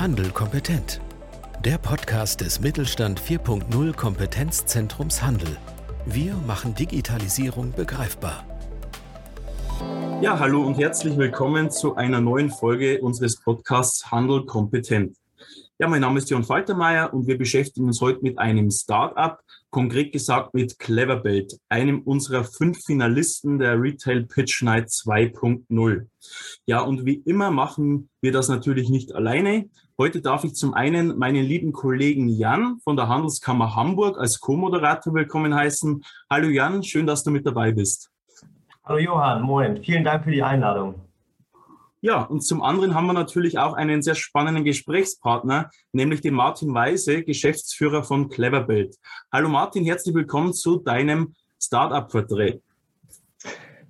Handel kompetent. Der Podcast des Mittelstand 4.0 Kompetenzzentrums Handel. Wir machen Digitalisierung begreifbar. Ja, hallo und herzlich willkommen zu einer neuen Folge unseres Podcasts Handel kompetent. Ja, mein Name ist Jon Faltermeier und wir beschäftigen uns heute mit einem Startup, konkret gesagt mit Cleverbelt, einem unserer fünf Finalisten der Retail Pitch Night 2.0. Ja, und wie immer machen wir das natürlich nicht alleine. Heute darf ich zum einen meinen lieben Kollegen Jan von der Handelskammer Hamburg als Co-Moderator willkommen heißen. Hallo Jan, schön, dass du mit dabei bist. Hallo Johann, moin. Vielen Dank für die Einladung. Ja, und zum anderen haben wir natürlich auch einen sehr spannenden Gesprächspartner, nämlich den Martin Weise, Geschäftsführer von Cleverbuild. Hallo Martin, herzlich willkommen zu deinem Startup-Porträt.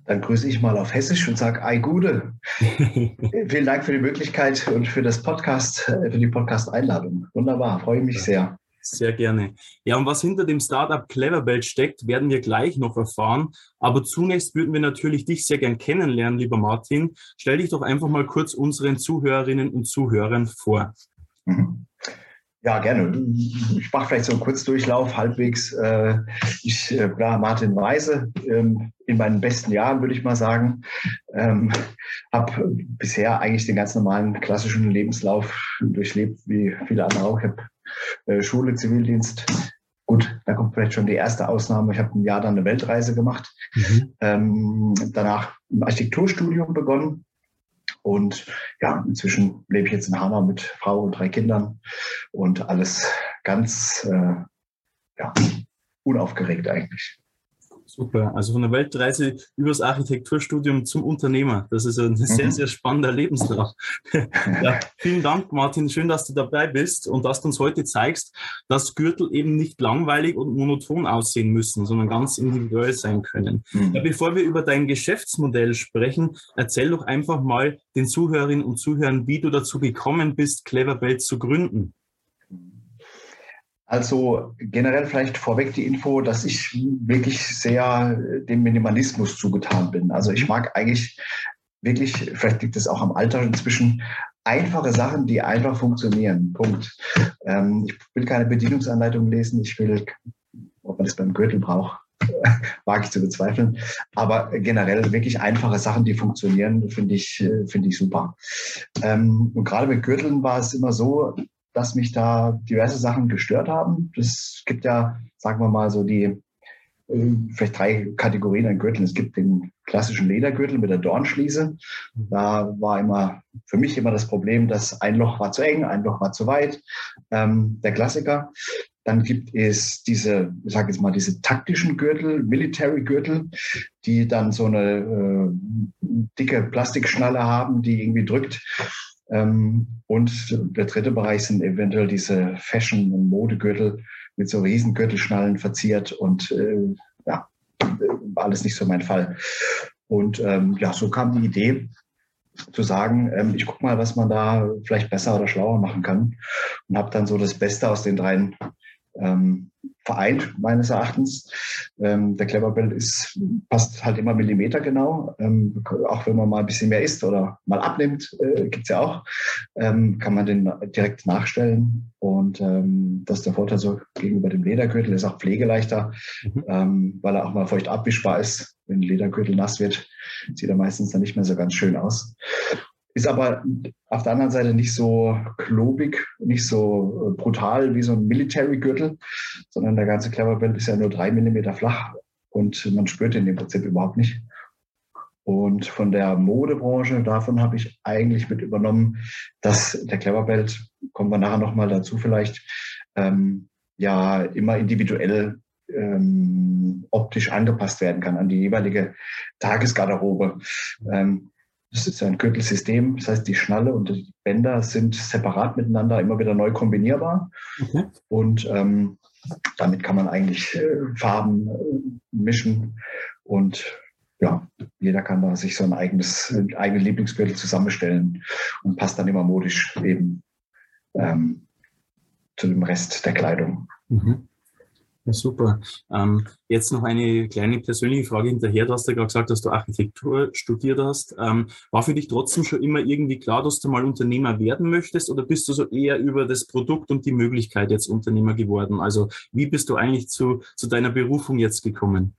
Dann grüße ich mal auf Hessisch und sage Ei Gude. Vielen Dank für die Möglichkeit und für das Podcast, äh, für die Podcast-Einladung. Wunderbar, freue mich sehr. Sehr gerne. Ja, und was hinter dem Startup Cleverbelt steckt, werden wir gleich noch erfahren. Aber zunächst würden wir natürlich dich sehr gern kennenlernen, lieber Martin. Stell dich doch einfach mal kurz unseren Zuhörerinnen und Zuhörern vor. Mhm. Ja, gerne. Ich mache vielleicht so einen Kurzdurchlauf, halbwegs. Äh, ich äh, Martin Weise, ähm, in meinen besten Jahren, würde ich mal sagen. Ähm, habe bisher eigentlich den ganz normalen klassischen Lebenslauf durchlebt, wie viele andere auch. Ich habe äh, Schule, Zivildienst. Gut, da kommt vielleicht schon die erste Ausnahme. Ich habe ein Jahr dann eine Weltreise gemacht. Mhm. Ähm, danach ein Architekturstudium begonnen. Und ja, inzwischen lebe ich jetzt in Hanau mit Frau und drei Kindern und alles ganz äh, ja, unaufgeregt eigentlich. Super. Also von der Weltreise übers Architekturstudium zum Unternehmer. Das ist ein sehr, mhm. sehr spannender Lebenslauf. ja, vielen Dank, Martin. Schön, dass du dabei bist und dass du uns heute zeigst, dass Gürtel eben nicht langweilig und monoton aussehen müssen, sondern ganz individuell sein können. Mhm. Ja, bevor wir über dein Geschäftsmodell sprechen, erzähl doch einfach mal den Zuhörerinnen und Zuhörern, wie du dazu gekommen bist, Cleverbelt zu gründen. Also generell vielleicht vorweg die Info, dass ich wirklich sehr dem Minimalismus zugetan bin. Also ich mag eigentlich wirklich, vielleicht liegt es auch am Alter inzwischen, einfache Sachen, die einfach funktionieren. Punkt. Ähm, ich will keine Bedienungsanleitung lesen. Ich will, ob man das beim Gürtel braucht, wage ich zu bezweifeln. Aber generell wirklich einfache Sachen, die funktionieren, finde ich, finde ich super. Ähm, und gerade mit Gürteln war es immer so, dass mich da diverse Sachen gestört haben. Es gibt ja, sagen wir mal, so die äh, vielleicht drei Kategorien an Gürteln. Es gibt den klassischen Ledergürtel mit der Dornschließe. Da war immer für mich immer das Problem, dass ein Loch war zu eng, ein Loch war zu weit. Ähm, der Klassiker. Dann gibt es diese, ich sage jetzt mal, diese taktischen Gürtel, Military Gürtel, die dann so eine äh, dicke Plastikschnalle haben, die irgendwie drückt. Ähm, und der dritte Bereich sind eventuell diese Fashion- und Modegürtel mit so riesen Gürtelschnallen verziert und äh, ja, alles nicht so mein Fall. Und ähm, ja, so kam die Idee zu sagen, ähm, ich gucke mal, was man da vielleicht besser oder schlauer machen kann und habe dann so das Beste aus den dreien ähm, vereint, meines Erachtens. Ähm, der Cleverbell ist, passt halt immer Millimeter genau. Ähm, auch wenn man mal ein bisschen mehr isst oder mal abnimmt, äh, es ja auch, ähm, kann man den direkt nachstellen. Und ähm, das ist der Vorteil so gegenüber dem Ledergürtel, ist auch pflegeleichter, mhm. ähm, weil er auch mal feucht abwischbar ist. Wenn ein Ledergürtel nass wird, sieht er meistens dann nicht mehr so ganz schön aus. Ist aber auf der anderen Seite nicht so klobig, nicht so äh, brutal wie so ein Military-Gürtel, sondern der ganze Cleverbelt ist ja nur drei Millimeter flach und man spürt ihn im Prinzip überhaupt nicht. Und von der Modebranche, davon habe ich eigentlich mit übernommen, dass der Cleverbelt, kommen wir nachher nochmal dazu vielleicht, ähm, ja immer individuell ähm, optisch angepasst werden kann an die jeweilige Tagesgarderobe. Ähm, das ist ein Gürtelsystem, das heißt, die Schnalle und die Bänder sind separat miteinander immer wieder neu kombinierbar. Okay. Und ähm, damit kann man eigentlich äh, Farben äh, mischen und ja, jeder kann da sich so ein eigenes, äh, eigene Lieblingsgürtel zusammenstellen und passt dann immer modisch eben ähm, zu dem Rest der Kleidung. Mhm. Ja, super. Ähm, jetzt noch eine kleine persönliche Frage hinterher. Du hast ja gerade gesagt, dass du Architektur studiert hast. Ähm, war für dich trotzdem schon immer irgendwie klar, dass du mal Unternehmer werden möchtest oder bist du so eher über das Produkt und die Möglichkeit jetzt Unternehmer geworden? Also wie bist du eigentlich zu, zu deiner Berufung jetzt gekommen?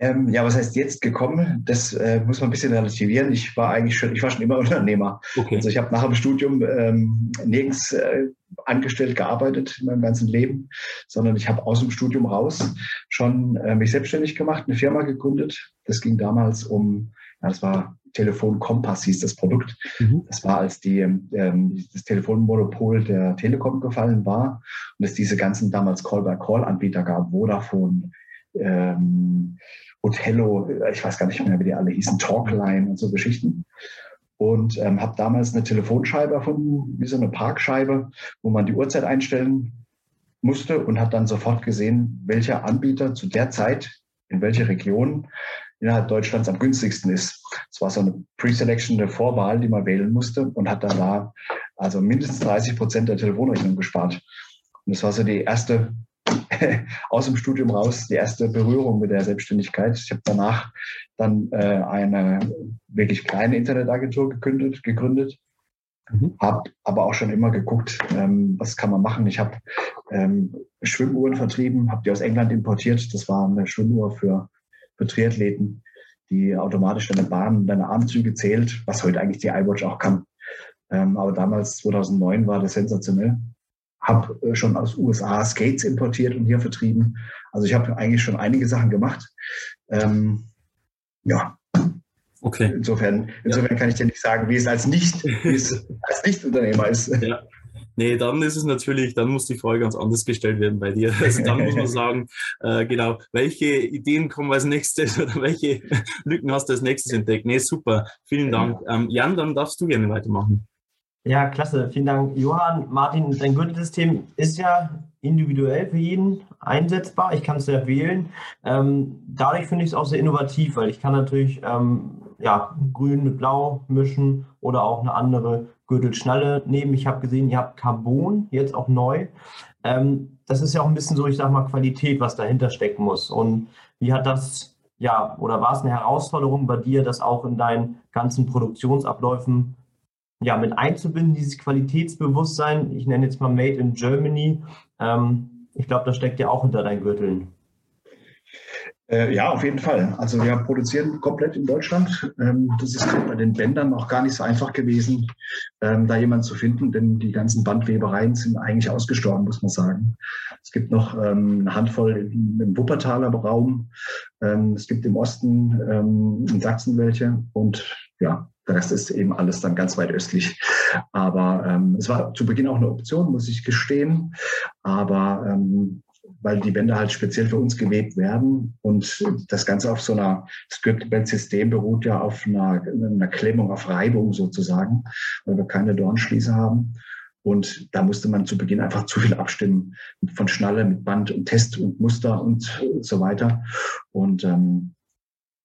Ähm, ja, was heißt jetzt gekommen? Das äh, muss man ein bisschen relativieren. Ich war eigentlich schon, ich war schon immer Unternehmer. Okay. Also ich habe nach dem Studium ähm, nirgends äh, angestellt gearbeitet in meinem ganzen Leben, sondern ich habe aus dem Studium raus schon äh, mich selbstständig gemacht, eine Firma gegründet. Das ging damals um, ja, das war Telefon Kompass hieß das Produkt. Mhm. Das war, als die, ähm, das Telefonmonopol der Telekom gefallen war und es diese ganzen damals Call-by-Call-Anbieter gab, Vodafone, ähm, Otello, ich weiß gar nicht mehr, wie die alle hießen, Talkline und so Geschichten und ähm, habe damals eine Telefonscheibe erfunden, wie so eine Parkscheibe, wo man die Uhrzeit einstellen musste und habe dann sofort gesehen, welcher Anbieter zu der Zeit in welche Region innerhalb Deutschlands am günstigsten ist. Es war so eine Pre-Selection, eine Vorwahl, die man wählen musste und hat dann da also mindestens 30 Prozent der Telefonrechnung gespart. Und das war so die erste aus dem Studium raus die erste Berührung mit der Selbstständigkeit. Ich habe danach dann äh, eine wirklich kleine Internetagentur gegründet, gegründet mhm. habe aber auch schon immer geguckt, ähm, was kann man machen. Ich habe ähm, Schwimmuhren vertrieben, habe die aus England importiert. Das war eine Schwimmuhr für, für Triathleten, die automatisch deine Bahn, deine Armzüge zählt, was heute eigentlich die iWatch auch kann. Ähm, aber damals, 2009, war das sensationell habe äh, schon aus USA Skates importiert und hier vertrieben. Also ich habe eigentlich schon einige Sachen gemacht. Ähm, ja. Okay. Insofern, insofern ja. kann ich dir nicht sagen, wie es als nicht, wie es als Nichtunternehmer ist. Ja. Nee, dann ist es natürlich, dann muss die Frage ganz anders gestellt werden bei dir. Also dann muss man sagen, äh, genau, welche Ideen kommen als nächstes oder welche Lücken hast du als nächstes entdeckt? Nee, super, vielen Dank. Ähm, Jan, dann darfst du gerne weitermachen. Ja, klasse. Vielen Dank, Johann. Martin, dein Gürtelsystem ist ja individuell für jeden einsetzbar. Ich kann es ja wählen. Ähm, dadurch finde ich es auch sehr innovativ, weil ich kann natürlich ähm, ja, grün mit blau mischen oder auch eine andere Gürtelschnalle nehmen. Ich habe gesehen, ihr habt Carbon jetzt auch neu. Ähm, das ist ja auch ein bisschen so, ich sage mal, Qualität, was dahinter stecken muss. Und wie hat das, ja, oder war es eine Herausforderung bei dir, das auch in deinen ganzen Produktionsabläufen ja, mit einzubinden, dieses Qualitätsbewusstsein. Ich nenne jetzt mal Made in Germany. Ähm, ich glaube, das steckt ja auch hinter deinen Gürteln. Äh, ja, auf jeden Fall. Also wir produzieren komplett in Deutschland. Ähm, das ist bei den Bändern auch gar nicht so einfach gewesen, ähm, da jemanden zu finden, denn die ganzen Bandwebereien sind eigentlich ausgestorben, muss man sagen. Es gibt noch ähm, eine Handvoll im, im Wuppertaler Raum. Ähm, es gibt im Osten ähm, in Sachsen welche und ja, der Rest ist eben alles dann ganz weit östlich. Aber ähm, es war zu Beginn auch eine Option, muss ich gestehen. Aber ähm, weil die Bänder halt speziell für uns gewebt werden und das Ganze auf so einer Script-Band-System beruht ja auf einer, einer Klemmung, auf Reibung sozusagen, weil wir keine Dornschließe haben. Und da musste man zu Beginn einfach zu viel abstimmen von Schnalle mit Band und Test und Muster und so weiter. Und ähm,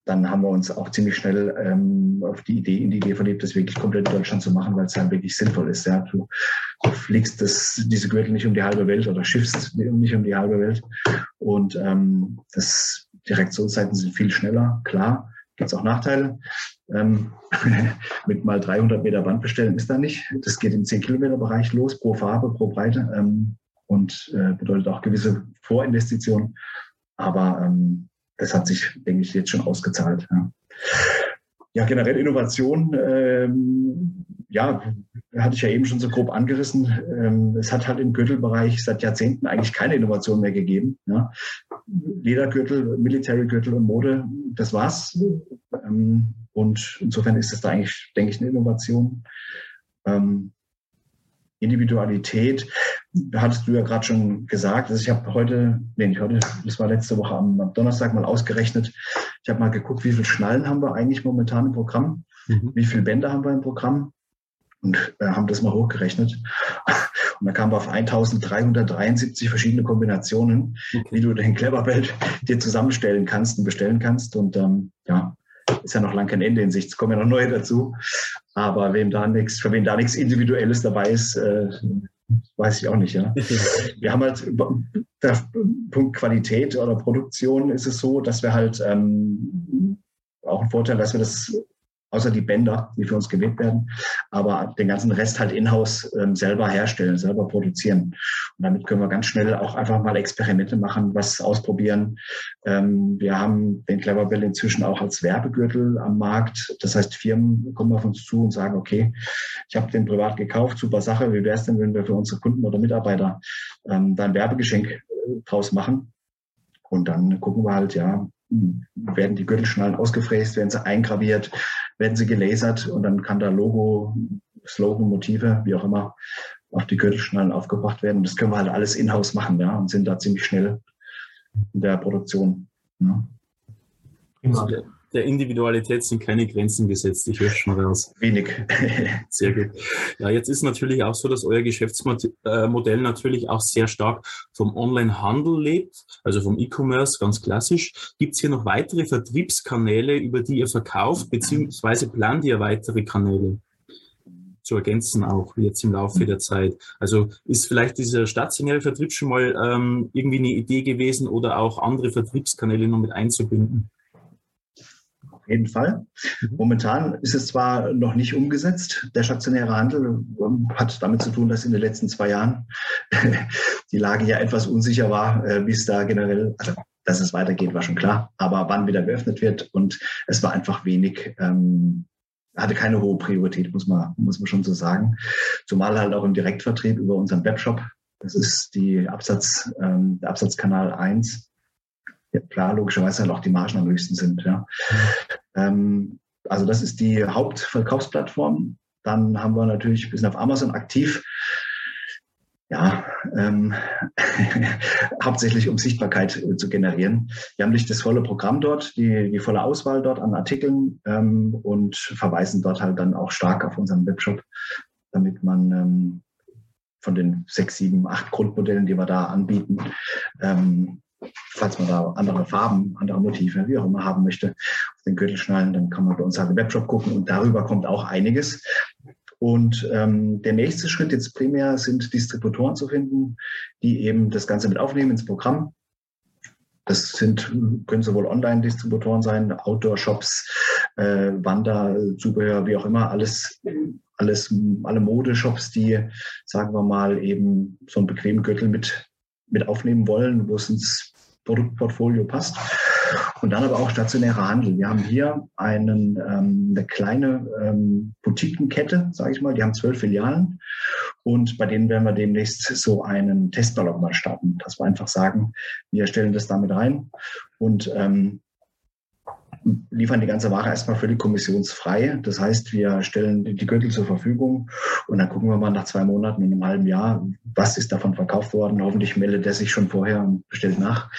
dann haben wir uns auch ziemlich schnell ähm, auf die Idee, in die Idee verliebt, das wirklich komplett in Deutschland zu machen, weil es halt wirklich sinnvoll ist. Ja. Du, du fliegst das, diese Gürtel nicht um die halbe Welt oder schiffst nicht um die halbe Welt. Und ähm, das, die Reaktionszeiten sind viel schneller, klar. Gibt es auch Nachteile. Ähm, mit mal 300 Meter Band bestellen ist da nicht. Das geht im 10 Kilometer Bereich los, pro Farbe, pro Breite ähm, und äh, bedeutet auch gewisse Vorinvestitionen. Aber ähm, das hat sich, denke ich, jetzt schon ausgezahlt. Ja, ja generell Innovation, ähm, ja, hatte ich ja eben schon so grob angerissen. Ähm, es hat halt im Gürtelbereich seit Jahrzehnten eigentlich keine Innovation mehr gegeben. Ja. Ledergürtel, Military-Gürtel und Mode, das war's. Ähm, und insofern ist das da eigentlich, denke ich, eine Innovation. Ähm, Individualität, hattest du ja gerade schon gesagt. Also ich habe heute, nee, nicht heute, das war letzte Woche am Donnerstag mal ausgerechnet. Ich habe mal geguckt, wie viele Schnallen haben wir eigentlich momentan im Programm, mhm. wie viele Bänder haben wir im Programm und äh, haben das mal hochgerechnet. Und da kamen wir auf 1373 verschiedene Kombinationen, okay. wie du den Cleverbelt dir zusammenstellen kannst und bestellen kannst. Und ähm, ja, ist ja noch lang kein Ende in Sicht. Es kommen ja noch neue dazu. Aber wem da nichts, für wen da nichts Individuelles dabei ist, äh, weiß ich auch nicht. Ja. Wir haben halt der Punkt Qualität oder Produktion ist es so, dass wir halt ähm, auch ein Vorteil, dass wir das außer die Bänder, die für uns gewebt werden, aber den ganzen Rest halt in-house ähm, selber herstellen, selber produzieren. Und damit können wir ganz schnell auch einfach mal Experimente machen, was ausprobieren. Ähm, wir haben den Cleverbell inzwischen auch als Werbegürtel am Markt. Das heißt, Firmen kommen auf uns zu und sagen, okay, ich habe den privat gekauft, super Sache. Wie wäre es denn, wenn wir für unsere Kunden oder Mitarbeiter ähm, da ein Werbegeschenk äh, draus machen? Und dann gucken wir halt, ja, werden die Gürtelschnallen ausgefräst, werden sie eingraviert, werden sie gelasert und dann kann da Logo, Slogan, Motive, wie auch immer, auf die Gürtelschnallen aufgebracht werden. Das können wir halt alles in-house machen, ja, und sind da ziemlich schnell in der Produktion. Ja. Prima der Individualität sind keine Grenzen gesetzt. Ich höre schon raus. Wenig. Sehr gut. Ja, jetzt ist natürlich auch so, dass euer Geschäftsmodell natürlich auch sehr stark vom Online-Handel lebt, also vom E-Commerce ganz klassisch. Gibt es hier noch weitere Vertriebskanäle, über die ihr verkauft, beziehungsweise plant ihr weitere Kanäle? zu ergänzen, auch jetzt im Laufe der Zeit. Also ist vielleicht dieser stationäre Vertrieb schon mal ähm, irgendwie eine Idee gewesen oder auch andere Vertriebskanäle noch mit einzubinden? Jeden Fall. Mhm. Momentan ist es zwar noch nicht umgesetzt. Der stationäre Handel ähm, hat damit zu tun, dass in den letzten zwei Jahren die Lage ja etwas unsicher war, äh, wie es da generell, also dass es weitergeht, war schon klar. Aber wann wieder geöffnet wird und es war einfach wenig, ähm, hatte keine hohe Priorität, muss man, muss man schon so sagen. Zumal halt auch im Direktvertrieb über unseren Webshop. Das ist die Absatz, ähm, der Absatzkanal 1 ja, klar, logischerweise halt auch die Margen am höchsten sind. Ja. Ähm, also das ist die Hauptverkaufsplattform. Dann haben wir natürlich, wir sind auf Amazon aktiv. Ja, ähm, hauptsächlich um Sichtbarkeit äh, zu generieren. Wir haben nicht das volle Programm dort, die, die volle Auswahl dort an Artikeln ähm, und verweisen dort halt dann auch stark auf unseren Webshop, damit man ähm, von den sechs, sieben, acht Grundmodellen, die wir da anbieten, ähm, falls man da andere Farben, andere Motive, wie auch immer haben möchte, auf den Gürtel schnallen, dann kann man bei uns halt im Webshop gucken und darüber kommt auch einiges. Und ähm, der nächste Schritt jetzt primär sind Distributoren zu finden, die eben das Ganze mit aufnehmen ins Programm. Das sind, können sowohl Online-Distributoren sein, Outdoor-Shops, äh, Wanderzubehör, wie auch immer, alles, alles, alle Modeshops, die, sagen wir mal, eben so einen bequemen Gürtel mit mit aufnehmen wollen, wo es ins Produktportfolio passt. Und dann aber auch stationärer Handel. Wir haben hier einen, ähm, eine kleine ähm, Boutiquenkette, sage ich mal. Die haben zwölf Filialen. Und bei denen werden wir demnächst so einen Testballon mal starten, dass wir einfach sagen, wir stellen das damit rein. Und ähm, liefern die ganze Ware erstmal völlig kommissionsfrei. Das heißt, wir stellen die Gürtel zur Verfügung und dann gucken wir mal nach zwei Monaten und einem halben Jahr, was ist davon verkauft worden. Hoffentlich meldet er sich schon vorher und bestellt nach.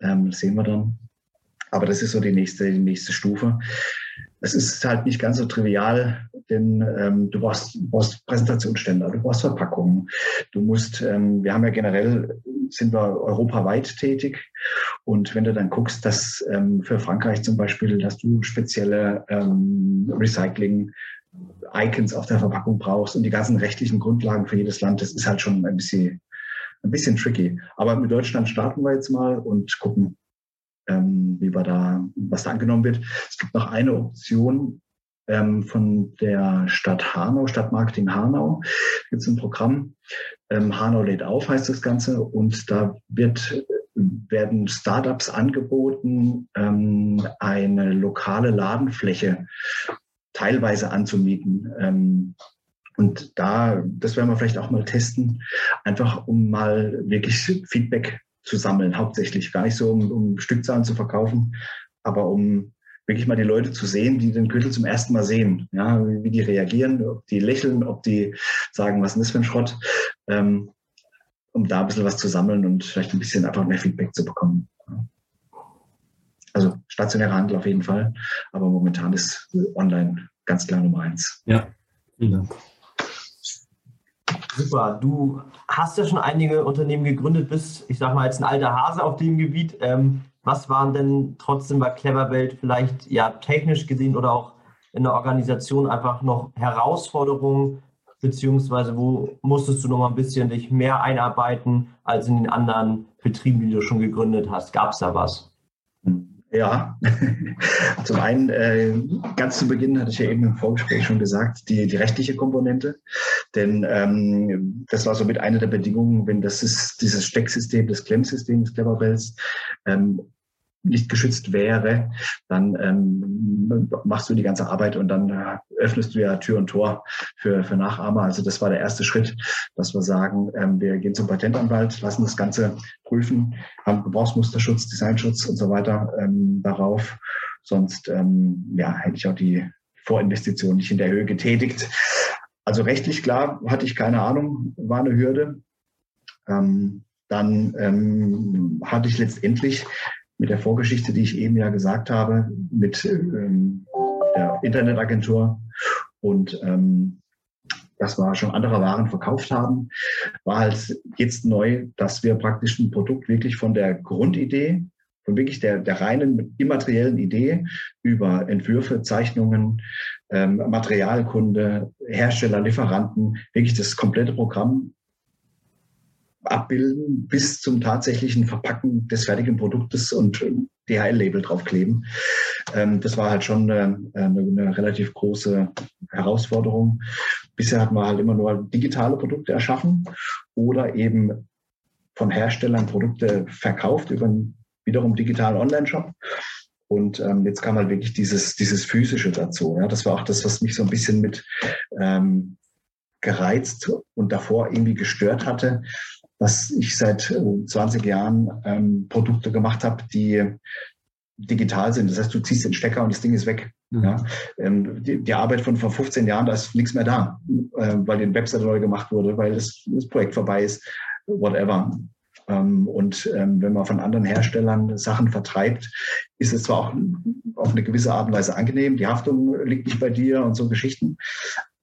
Ähm, sehen wir dann. Aber das ist so die nächste, die nächste Stufe. Es ist halt nicht ganz so trivial, denn ähm, du, brauchst, brauchst Präsentationsständer, du brauchst Verpackungen. Du musst, ähm, wir haben ja generell, sind wir europaweit tätig. Und wenn du dann guckst, dass ähm, für Frankreich zum Beispiel, dass du spezielle ähm, Recycling Icons auf der Verpackung brauchst und die ganzen rechtlichen Grundlagen für jedes Land, das ist halt schon ein bisschen, ein bisschen tricky. Aber mit Deutschland starten wir jetzt mal und gucken, ähm, wie wir da, was da angenommen wird. Es gibt noch eine Option ähm, von der Stadt Hanau, Stadtmarketing Hanau. Gibt es ein Programm, ähm, Hanau lädt auf, heißt das Ganze, und da wird werden Startups angeboten, ähm, eine lokale Ladenfläche teilweise anzumieten. Ähm, und da, das werden wir vielleicht auch mal testen, einfach um mal wirklich Feedback zu sammeln, hauptsächlich. Gar nicht so, um, um Stückzahlen zu verkaufen, aber um wirklich mal die Leute zu sehen, die den Gürtel zum ersten Mal sehen. Ja, wie, die reagieren, ob die lächeln, ob die sagen, was ist das für ein Schrott, ähm, um da ein bisschen was zu sammeln und vielleicht ein bisschen einfach mehr Feedback zu bekommen. Also stationärer Handel auf jeden Fall, aber momentan ist online ganz klar Nummer eins. Ja, vielen Dank. Super. Du hast ja schon einige Unternehmen gegründet, bist, ich sag mal, jetzt ein alter Hase auf dem Gebiet. Ähm, was waren denn trotzdem bei Cleverwelt vielleicht ja technisch gesehen oder auch in der Organisation einfach noch Herausforderungen, beziehungsweise wo musstest du noch mal ein bisschen dich mehr einarbeiten als in den anderen Betrieben, die du schon gegründet hast? Gab es da was? Ja, zum einen, äh, ganz zu Beginn hatte ich ja eben im Vorgespräch schon gesagt, die, die rechtliche Komponente. Denn ähm, das war somit eine der Bedingungen, wenn das ist, dieses Stecksystem, das Klemmsystem des Cleverbells ähm, nicht geschützt wäre, dann ähm, machst du die ganze Arbeit und dann äh, öffnest du ja Tür und Tor für, für Nachahmer. Also das war der erste Schritt, dass wir sagen, ähm, wir gehen zum Patentanwalt, lassen das Ganze prüfen, haben Gebrauchsmusterschutz, Designschutz und so weiter ähm, darauf. Sonst ähm, ja, hätte ich auch die Vorinvestition nicht in der Höhe getätigt. Also rechtlich klar hatte ich keine Ahnung, war eine Hürde. Ähm, dann ähm, hatte ich letztendlich mit der Vorgeschichte, die ich eben ja gesagt habe, mit ähm, der Internetagentur und ähm, dass wir schon andere Waren verkauft haben, war halt jetzt neu, dass wir praktisch ein Produkt wirklich von der Grundidee, von wirklich der, der reinen immateriellen Idee über Entwürfe, Zeichnungen, ähm, Materialkunde, Hersteller, Lieferanten, wirklich das komplette Programm abbilden bis zum tatsächlichen Verpacken des fertigen Produktes und DHL-Label draufkleben. Ähm, das war halt schon eine, eine, eine, relativ große Herausforderung. Bisher hatten wir halt immer nur digitale Produkte erschaffen oder eben von Herstellern Produkte verkauft über einen wiederum digitalen Online-Shop. Und ähm, jetzt kam halt wirklich dieses, dieses Physische dazu. Ja, das war auch das, was mich so ein bisschen mit ähm, gereizt und davor irgendwie gestört hatte, dass ich seit 20 äh, Jahren ähm, Produkte gemacht habe, die digital sind. Das heißt, du ziehst den Stecker und das Ding ist weg. Mhm. Ja? Ähm, die, die, Arbeit von vor 15 Jahren, da ist nichts mehr da, äh, weil die Webseite neu gemacht wurde, weil das, das Projekt vorbei ist, whatever. Ähm, und ähm, wenn man von anderen Herstellern Sachen vertreibt, ist es zwar auch auf eine gewisse Art und Weise angenehm, die Haftung liegt nicht bei dir und so Geschichten,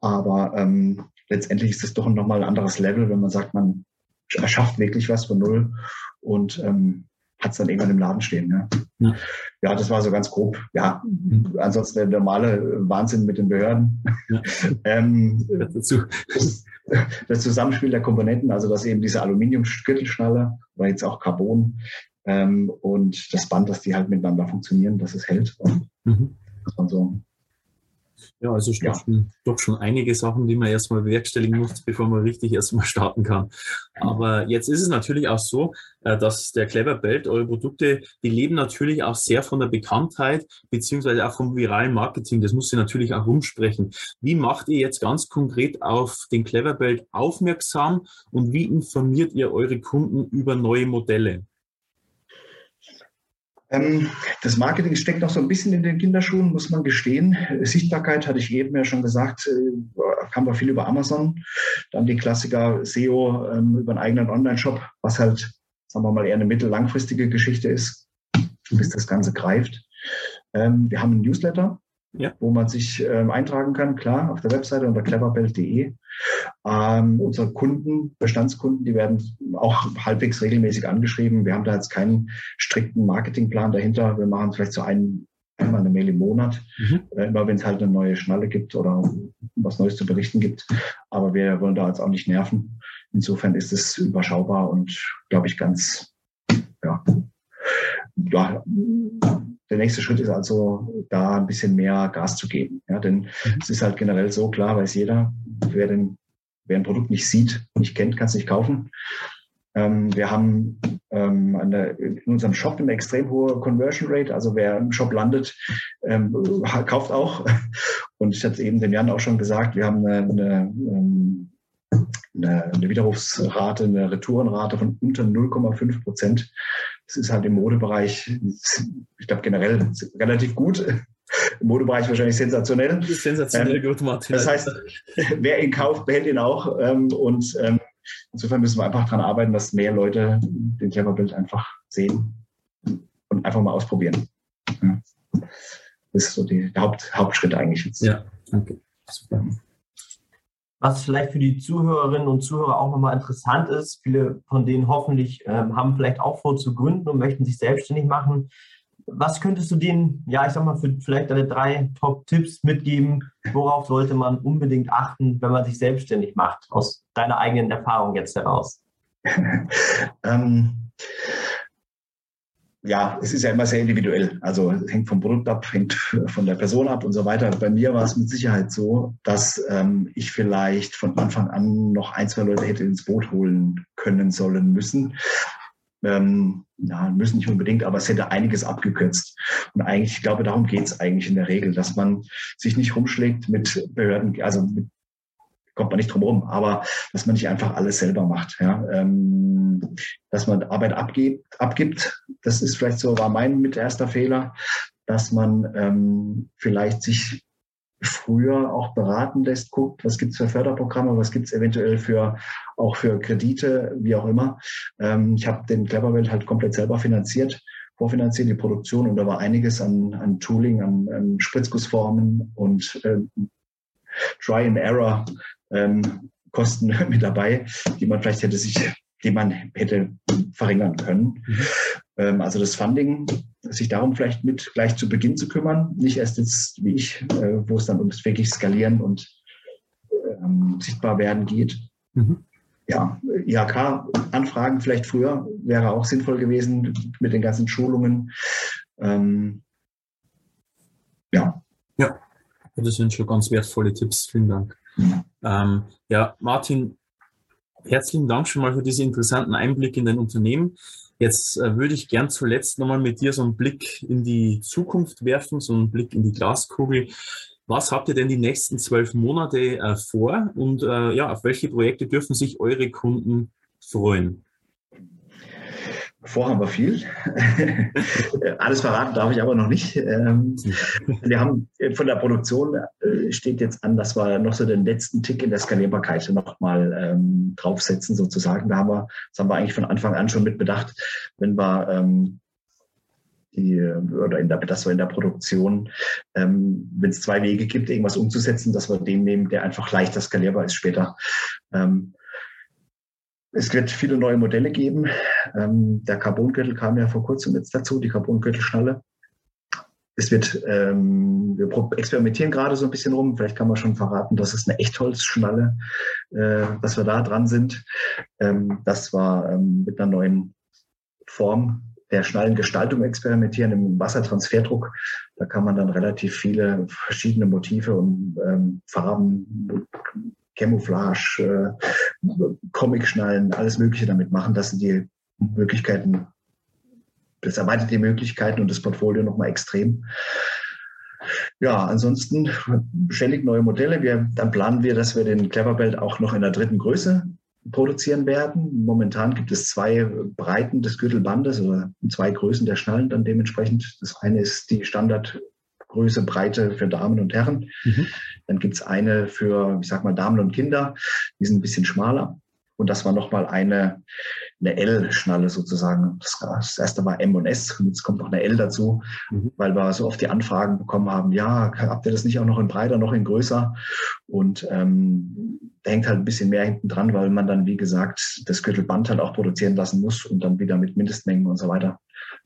aber ähm, letztendlich ist es doch nochmal ein anderes Level, wenn man sagt, man erschafft wirklich was von null und ähm, hat es dann irgendwann im Laden stehen. Ja. ja. Ja. das war so ganz grob. Ja, mhm. ansonsten der normale Wahnsinn mit den Behörden. Ja. ähm, das, das, Zusammenspiel der Komponenten, also dass eben diese Aluminium-Gürtelschnalle oder jetzt auch Carbon ähm, und das Band, dass die halt miteinander funktionieren, dass es hält. Und mhm. Das waren so ja, also ja. Schon, doch schon einige Sachen, die man erstmal bewerkstelligen muss, bevor man richtig erstmal starten kann. Aber jetzt ist es natürlich auch so, äh, dass der Clever Belt, eure Produkte, die leben natürlich auch sehr von der Bekanntheit, beziehungsweise auch vom viralen Marketing. Das muss sie natürlich auch rumsprechen. Wie macht ihr jetzt ganz konkret auf den Clever Belt aufmerksam und wie informiert ihr eure Kunden über neue Modelle? Ähm, das Marketing steckt noch so ein bisschen in den Kinderschuhen, muss man gestehen. Sichtbarkeit hatte ich eben ja schon gesagt, äh, kam wir viel über Amazon. Dann die Klassiker SEO ähm, über einen eigenen Online-Shop, was halt, sagen wir mal, eher eine mittel-langfristige Geschichte ist, bis das Ganze greift. Ähm, wir haben einen Newsletter, ja. wo man sich ähm, eintragen kann, klar, auf der Webseite unter cleverbelt.de. Ähm, unsere Kunden, Bestandskunden, die werden auch halbwegs regelmäßig angeschrieben. Wir haben da jetzt keinen strikten Marketingplan dahinter. Wir machen vielleicht so einen, einmal eine Mail im Monat, mhm. äh, immer wenn es halt eine neue Schnalle gibt oder was Neues zu berichten gibt. Aber wir wollen da jetzt auch nicht nerven. Insofern ist es überschaubar und, glaube ich, ganz, ja, ja, der nächste Schritt ist also, da ein bisschen mehr Gas zu geben. Ja, denn mhm. es ist halt generell so klar, weiß jeder, wer, den, wer ein Produkt nicht sieht, nicht kennt, kann es nicht kaufen. Ähm, wir haben ähm, der, in unserem Shop eine extrem hohe Conversion Rate. Also wer im Shop landet, ähm, kauft auch. Und ich hatte eben den Jan auch schon gesagt, wir haben eine, eine, ähm, eine, eine Widerrufsrate, eine Retourenrate von unter 0,5 Prozent. Das ist halt im Modebereich, ich glaube generell relativ gut. Im Modebereich wahrscheinlich sensationell. Sensationell ähm, gut, Martin. Das heißt, wer ihn kauft, behält ihn auch. Ähm, und ähm, insofern müssen wir einfach daran arbeiten, dass mehr Leute den Cleverbild einfach sehen und einfach mal ausprobieren. Das ist so die, der Haupt, Hauptschritt eigentlich jetzt. Ja, danke. Super. Was vielleicht für die Zuhörerinnen und Zuhörer auch nochmal interessant ist, viele von denen hoffentlich ähm, haben vielleicht auch vor zu gründen und möchten sich selbstständig machen. was könntest du denen, ja, ich sag mal, für vielleicht deine drei Top-Tipps mitgeben? Worauf sollte man unbedingt achten, wenn man sich selbstständig macht, aus deiner eigenen Erfahrung jetzt heraus? ähm, ja, es ist ja immer sehr individuell. Also hängt vom Produkt ab, hängt von der Person ab und so weiter. Bei mir war es mit Sicherheit so, dass ähm, ich vielleicht von Anfang an noch ein, zwei Leute hätte ins Boot holen können sollen müssen. Ähm, ja, müssen nicht unbedingt, aber es hätte einiges abgekürzt. Und eigentlich, ich glaube, darum geht es eigentlich in der Regel, dass man sich nicht rumschlägt mit Behörden, also mit kommt man nicht drum herum, aber dass man nicht einfach alles selber macht. Ja? Ähm, dass man Arbeit abgibt, abgibt, das ist vielleicht so, war mein mit erster Fehler, dass man ähm, vielleicht sich früher auch beraten lässt, guckt, was gibt es für Förderprogramme, was gibt es eventuell für auch für Kredite, wie auch immer. Ähm, ich habe den Cleverwelt halt komplett selber finanziert, vorfinanziert, die Produktion und da war einiges an, an Tooling, an, an Spritzgussformen und äh, Try and Error ähm, Kosten mit dabei, die man vielleicht hätte sich, die man hätte verringern können. Mhm. Ähm, also das Funding, sich darum vielleicht mit gleich zu Beginn zu kümmern, nicht erst jetzt wie ich, äh, wo es dann ums wirklich skalieren und ähm, sichtbar werden geht. Mhm. Ja, IHK-Anfragen vielleicht früher wäre auch sinnvoll gewesen mit den ganzen Schulungen. Ähm, ja. Ja, das sind schon ganz wertvolle Tipps. Vielen Dank. Ähm, ja, Martin, herzlichen Dank schon mal für diese interessanten Einblicke in dein Unternehmen. Jetzt äh, würde ich gern zuletzt nochmal mit dir so einen Blick in die Zukunft werfen, so einen Blick in die Glaskugel. Was habt ihr denn die nächsten zwölf Monate äh, vor und äh, ja, auf welche Projekte dürfen sich eure Kunden freuen? Vorhaben wir viel. Alles verraten darf ich aber noch nicht. Ähm, wir haben äh, von der Produktion äh, steht jetzt an, dass wir noch so den letzten Tick in der Skalierbarkeit nochmal ähm, draufsetzen, sozusagen. Da haben wir, das haben wir eigentlich von Anfang an schon mit bedacht, wenn wir ähm, die, oder in der, dass wir in der Produktion, wenn es zwei Wege gibt, irgendwas umzusetzen, dass wir den nehmen, der einfach leichter skalierbar ist später. Es wird viele neue Modelle geben. Ähm, der Carbongürtel kam ja vor kurzem jetzt dazu, die Carbongürtelschnalle. Es wird, ähm, wir experimentieren gerade so ein bisschen rum. Vielleicht kann man schon verraten, dass es eine Echtholzschnalle, äh, dass wir da dran sind. Ähm, das war ähm, mit einer neuen Form der Schnallengestaltung experimentieren im Wassertransferdruck. Da kann man dann relativ viele verschiedene Motive und ähm, Farben Camouflage, äh, Comic-Schnallen, alles Mögliche damit machen. Das sind die Möglichkeiten, das erweitert die Möglichkeiten und das Portfolio nochmal extrem. Ja, ansonsten ständig neue Modelle. Wir, dann planen wir, dass wir den Cleverbelt auch noch in der dritten Größe produzieren werden. Momentan gibt es zwei Breiten des Gürtelbandes oder zwei Größen der Schnallen dann dementsprechend. Das eine ist die Standard Größe, Breite für Damen und Herren. Mhm. Dann gibt es eine für, ich sag mal, Damen und Kinder, die sind ein bisschen schmaler. Und das war nochmal eine, eine L-Schnalle sozusagen. Das, das, erste war M und S und jetzt kommt noch eine L dazu, mhm. weil wir so oft die Anfragen bekommen haben, ja, habt ihr das nicht auch noch in breiter, noch in größer? Und ähm, da hängt halt ein bisschen mehr hinten dran, weil man dann, wie gesagt, das Gürtelband halt auch produzieren lassen muss und dann wieder mit Mindestmengen und so weiter.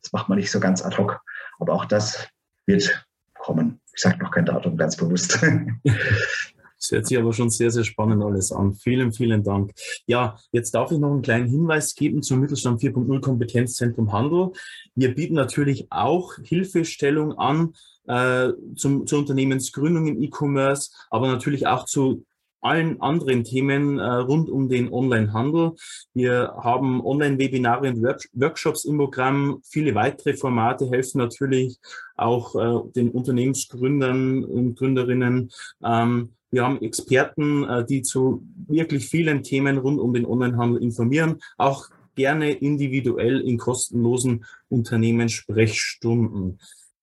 Das macht man nicht so ganz ad hoc. Aber auch das wird kommen. Ich sage noch kein Datum, ganz bewusst. Das hört sich aber schon sehr, sehr spannend alles an. Vielen, vielen Dank. Ja, jetzt darf ich noch einen kleinen Hinweis geben zum Mittelstand 4.0 Kompetenzzentrum Handel. Wir bieten natürlich auch Hilfestellung an äh, zum, zur Unternehmensgründung im E-Commerce, aber natürlich auch zu allen anderen Themen äh, rund um den Online-Handel. Wir haben Online-Webinare und Workshops im Programm. Viele weitere Formate helfen natürlich auch äh, den Unternehmensgründern und Gründerinnen. Ähm, wir haben Experten, äh, die zu wirklich vielen Themen rund um den Onlinehandel informieren, auch gerne individuell in kostenlosen Unternehmenssprechstunden.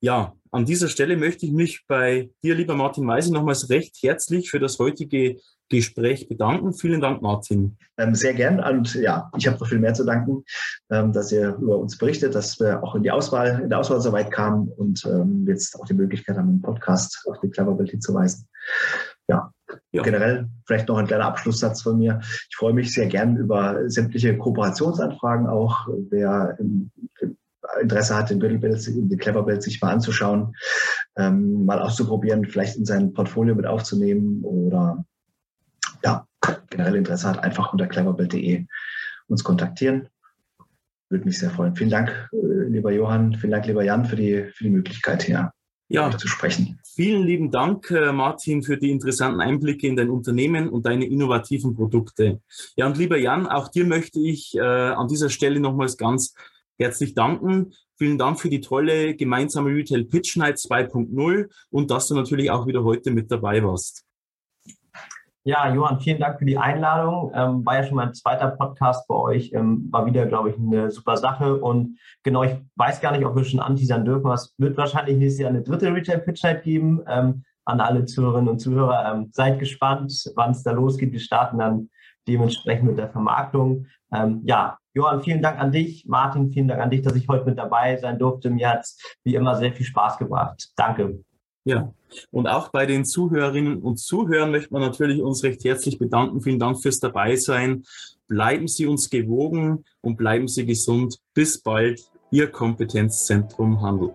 Ja, an dieser Stelle möchte ich mich bei dir, lieber Martin Weise, nochmals recht herzlich für das heutige Gespräch bedanken. Vielen Dank, Martin. Ähm, sehr gern. Und ja, ich habe noch viel mehr zu danken, ähm, dass ihr über uns berichtet, dass wir auch in die Auswahl, in der Auswahl so weit kamen und ähm, jetzt auch die Möglichkeit haben, im Podcast auf die Cleverbild hinzuweisen. Ja, ja. Generell vielleicht noch ein kleiner Abschlusssatz von mir. Ich freue mich sehr gern über sämtliche Kooperationsanfragen auch. Wer Interesse hat, den Gürtelbild, den Cleverbild sich mal anzuschauen, ähm, mal auszuprobieren, vielleicht in sein Portfolio mit aufzunehmen oder ja, generell Interesse hat, einfach unter cleverbild.de uns kontaktieren. Würde mich sehr freuen. Vielen Dank, äh, lieber Johann, vielen Dank, lieber Jan, für die, für die Möglichkeit hier ja, zu sprechen. Vielen lieben Dank, äh, Martin, für die interessanten Einblicke in dein Unternehmen und deine innovativen Produkte. Ja, und lieber Jan, auch dir möchte ich äh, an dieser Stelle nochmals ganz herzlich danken. Vielen Dank für die tolle gemeinsame Retail Pitch Night 2.0 und dass du natürlich auch wieder heute mit dabei warst. Ja, Johann, vielen Dank für die Einladung. Ähm, war ja schon mein zweiter Podcast bei euch. Ähm, war wieder, glaube ich, eine super Sache. Und genau, ich weiß gar nicht, ob wir schon anteasern dürfen. Es wird wahrscheinlich nächstes Jahr eine dritte Retail Pitch Night geben. Ähm, an alle Zuhörerinnen und Zuhörer, ähm, seid gespannt, wann es da losgeht. Wir starten dann dementsprechend mit der Vermarktung. Ähm, ja, Johann, vielen Dank an dich. Martin, vielen Dank an dich, dass ich heute mit dabei sein durfte. Mir hat es wie immer sehr viel Spaß gebracht. Danke. Ja, und auch bei den Zuhörerinnen und Zuhörern möchte man natürlich uns recht herzlich bedanken. Vielen Dank fürs Dabeisein. Bleiben Sie uns gewogen und bleiben Sie gesund. Bis bald, Ihr Kompetenzzentrum Handel.